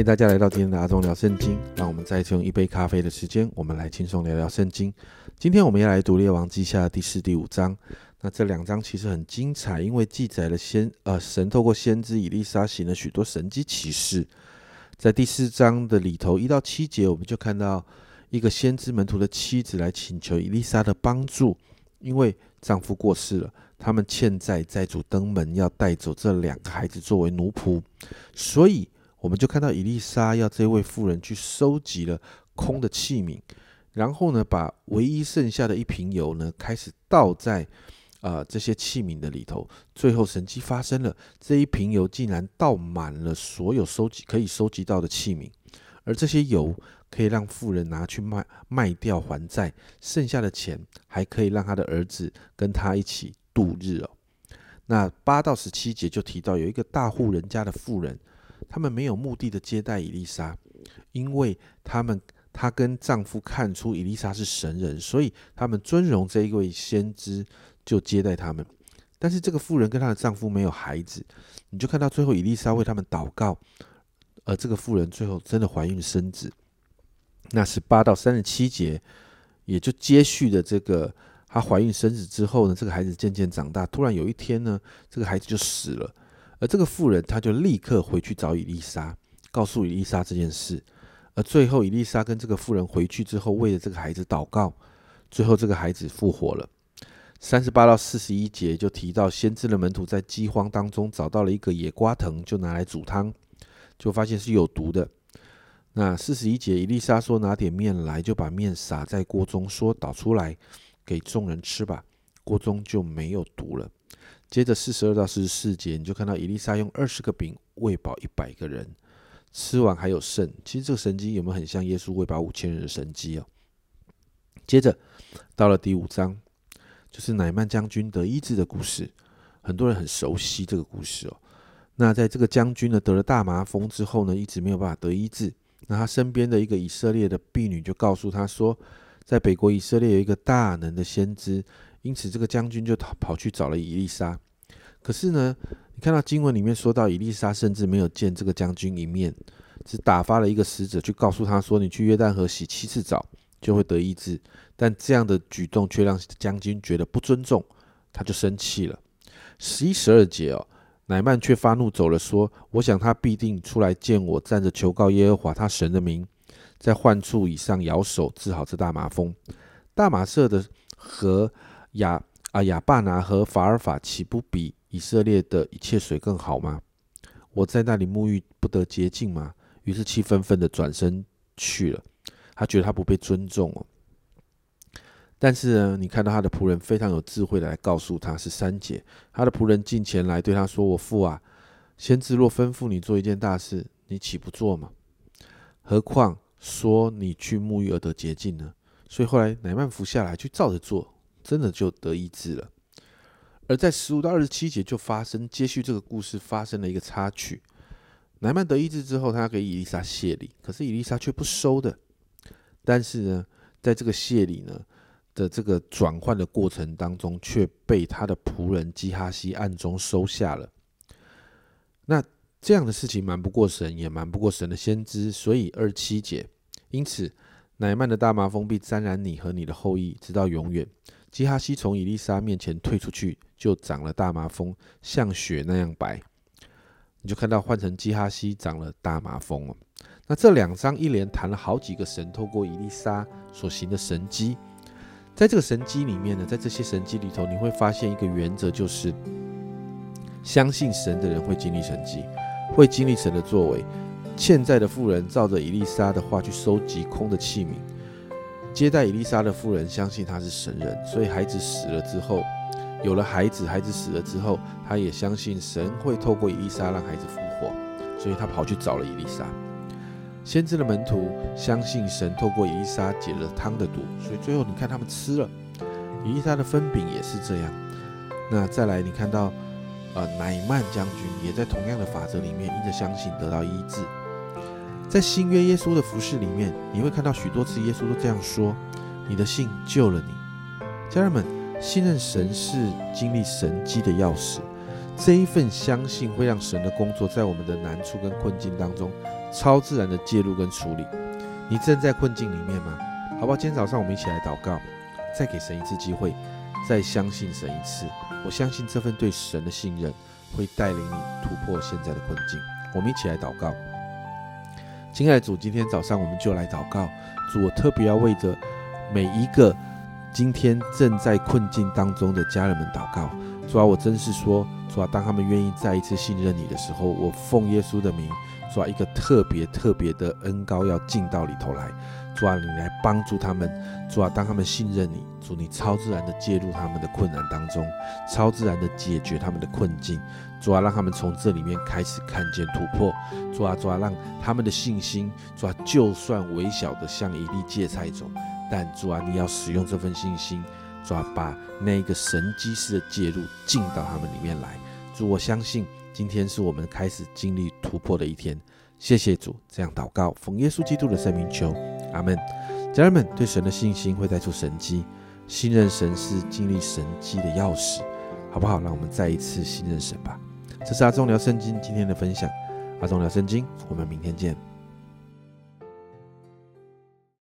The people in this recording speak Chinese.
欢迎大家来到今天的阿忠聊圣经。让我们再次用一杯咖啡的时间，我们来轻松聊聊圣经。今天我们要来读列王记下第四、第五章。那这两章其实很精彩，因为记载了先呃神透过先知以利沙行了许多神迹奇事。在第四章的里头一到七节，我们就看到一个先知门徒的妻子来请求以利沙的帮助，因为丈夫过世了，他们欠债，债主登门要带走这两个孩子作为奴仆，所以。我们就看到伊丽莎要这位妇人去收集了空的器皿，然后呢，把唯一剩下的一瓶油呢，开始倒在啊这些器皿的里头。最后神迹发生了，这一瓶油竟然倒满了所有收集可以收集到的器皿，而这些油可以让妇人拿去卖卖掉还债，剩下的钱还可以让他的儿子跟他一起度日哦。那八到十七节就提到有一个大户人家的妇人。他们没有目的的接待伊丽莎，因为他们她跟丈夫看出伊丽莎是神人，所以他们尊荣这一位先知，就接待他们。但是这个妇人跟她的丈夫没有孩子，你就看到最后伊丽莎为他们祷告，而这个妇人最后真的怀孕生子。那是八到三十七节，也就接续的这个她怀孕生子之后呢，这个孩子渐渐长大，突然有一天呢，这个孩子就死了。而这个妇人，她就立刻回去找伊丽莎，告诉伊丽莎这件事。而最后，伊丽莎跟这个妇人回去之后，为了这个孩子祷告，最后这个孩子复活了。三十八到四十一节就提到，先知的门徒在饥荒当中找到了一个野瓜藤，就拿来煮汤，就发现是有毒的。那四十一节，伊丽莎说拿点面来，就把面撒在锅中，说倒出来给众人吃吧，锅中就没有毒了。接着四十二到四十四节，你就看到伊丽莎用二十个饼喂饱一百个人，吃完还有剩。其实这个神经有没有很像耶稣喂饱五千人的神机哦？接着到了第五章，就是乃曼将军得医治的故事，很多人很熟悉这个故事哦。那在这个将军呢得了大麻风之后呢，一直没有办法得医治。那他身边的一个以色列的婢女就告诉他说，在北国以色列有一个大能的先知。因此，这个将军就跑跑去找了伊丽莎。可是呢，你看到经文里面说到，伊丽莎甚至没有见这个将军一面，只打发了一个使者去告诉他说：“你去约旦河洗七次澡，就会得医治。”但这样的举动却让将军觉得不尊重，他就生气了。十一、十二节哦，乃曼却发怒走了，说：“我想他必定出来见我，站着求告耶和华他神的名，在患处以上摇手治好这大麻风。大马色的和。”亚啊亚巴拿和法尔法岂不比以色列的一切水更好吗？我在那里沐浴不得洁净吗？于是气愤愤的转身去了。他觉得他不被尊重哦。但是呢，你看到他的仆人非常有智慧的来告诉他是三姐。他的仆人进前来对他说：“我父啊，先知若吩咐你做一件大事，你岂不做吗？何况说你去沐浴而得洁净呢？”所以后来乃曼服下来，就照着做。真的就得医治了，而在十五到二十七节就发生接续这个故事发生了一个插曲。乃曼得医治之后，他要给伊丽莎谢礼，可是伊丽莎却不收的。但是呢，在这个谢礼呢的这个转换的过程当中，却被他的仆人基哈西暗中收下了。那这样的事情瞒不过神，也瞒不过神的先知，所以二七节，因此乃曼的大麻风必沾染你和你的后裔，直到永远。基哈西从伊丽莎面前退出去，就长了大麻风，像雪那样白。你就看到换成基哈西长了大麻风了。那这两章一连谈了好几个神透过伊丽莎所行的神迹，在这个神迹里面呢，在这些神迹里头，你会发现一个原则，就是相信神的人会经历神迹，会经历神的作为。欠债的妇人照着伊丽莎的话去收集空的器皿。接待伊丽莎的妇人相信他是神人，所以孩子死了之后，有了孩子，孩子死了之后，他也相信神会透过伊丽莎让孩子复活，所以他跑去找了伊丽莎。先知的门徒相信神透过伊丽莎解了汤的毒，所以最后你看他们吃了伊丽莎的分饼也是这样。那再来你看到，呃，乃曼将军也在同样的法则里面，因着相信得到医治。在新约耶稣的服饰里面，你会看到许多次耶稣都这样说：“你的信救了你。”家人们，信任神是经历神迹的钥匙。这一份相信会让神的工作在我们的难处跟困境当中超自然的介入跟处理。你正在困境里面吗？好不好？今天早上我们一起来祷告，再给神一次机会，再相信神一次。我相信这份对神的信任会带领你突破现在的困境。我们一起来祷告，亲爱的主，今天早上我们就来祷告。主，我特别要为着每一个今天正在困境当中的家人们祷告。主啊，我真是说，主啊，当他们愿意再一次信任你的时候，我奉耶稣的名，主啊，一个特别特别的恩高要进到里头来。主啊，你来帮助他们。主啊，当他们信任你，主你超自然的介入他们的困难当中，超自然的解决他们的困境。主啊，让他们从这里面开始看见突破。主啊，主啊，让他们的信心，主啊，就算微小的像一粒芥菜种，但主啊，你要使用这份信心。主啊，把那个神机式的介入进到他们里面来。主，我相信今天是我们开始经历突破的一天。谢谢主，这样祷告，奉耶稣基督的圣名求，阿门。家人们，对神的信心会带出神迹，信任神是经历神迹的钥匙，好不好？让我们再一次信任神吧。这是阿忠聊圣经今天的分享，阿忠聊圣经，我们明天见。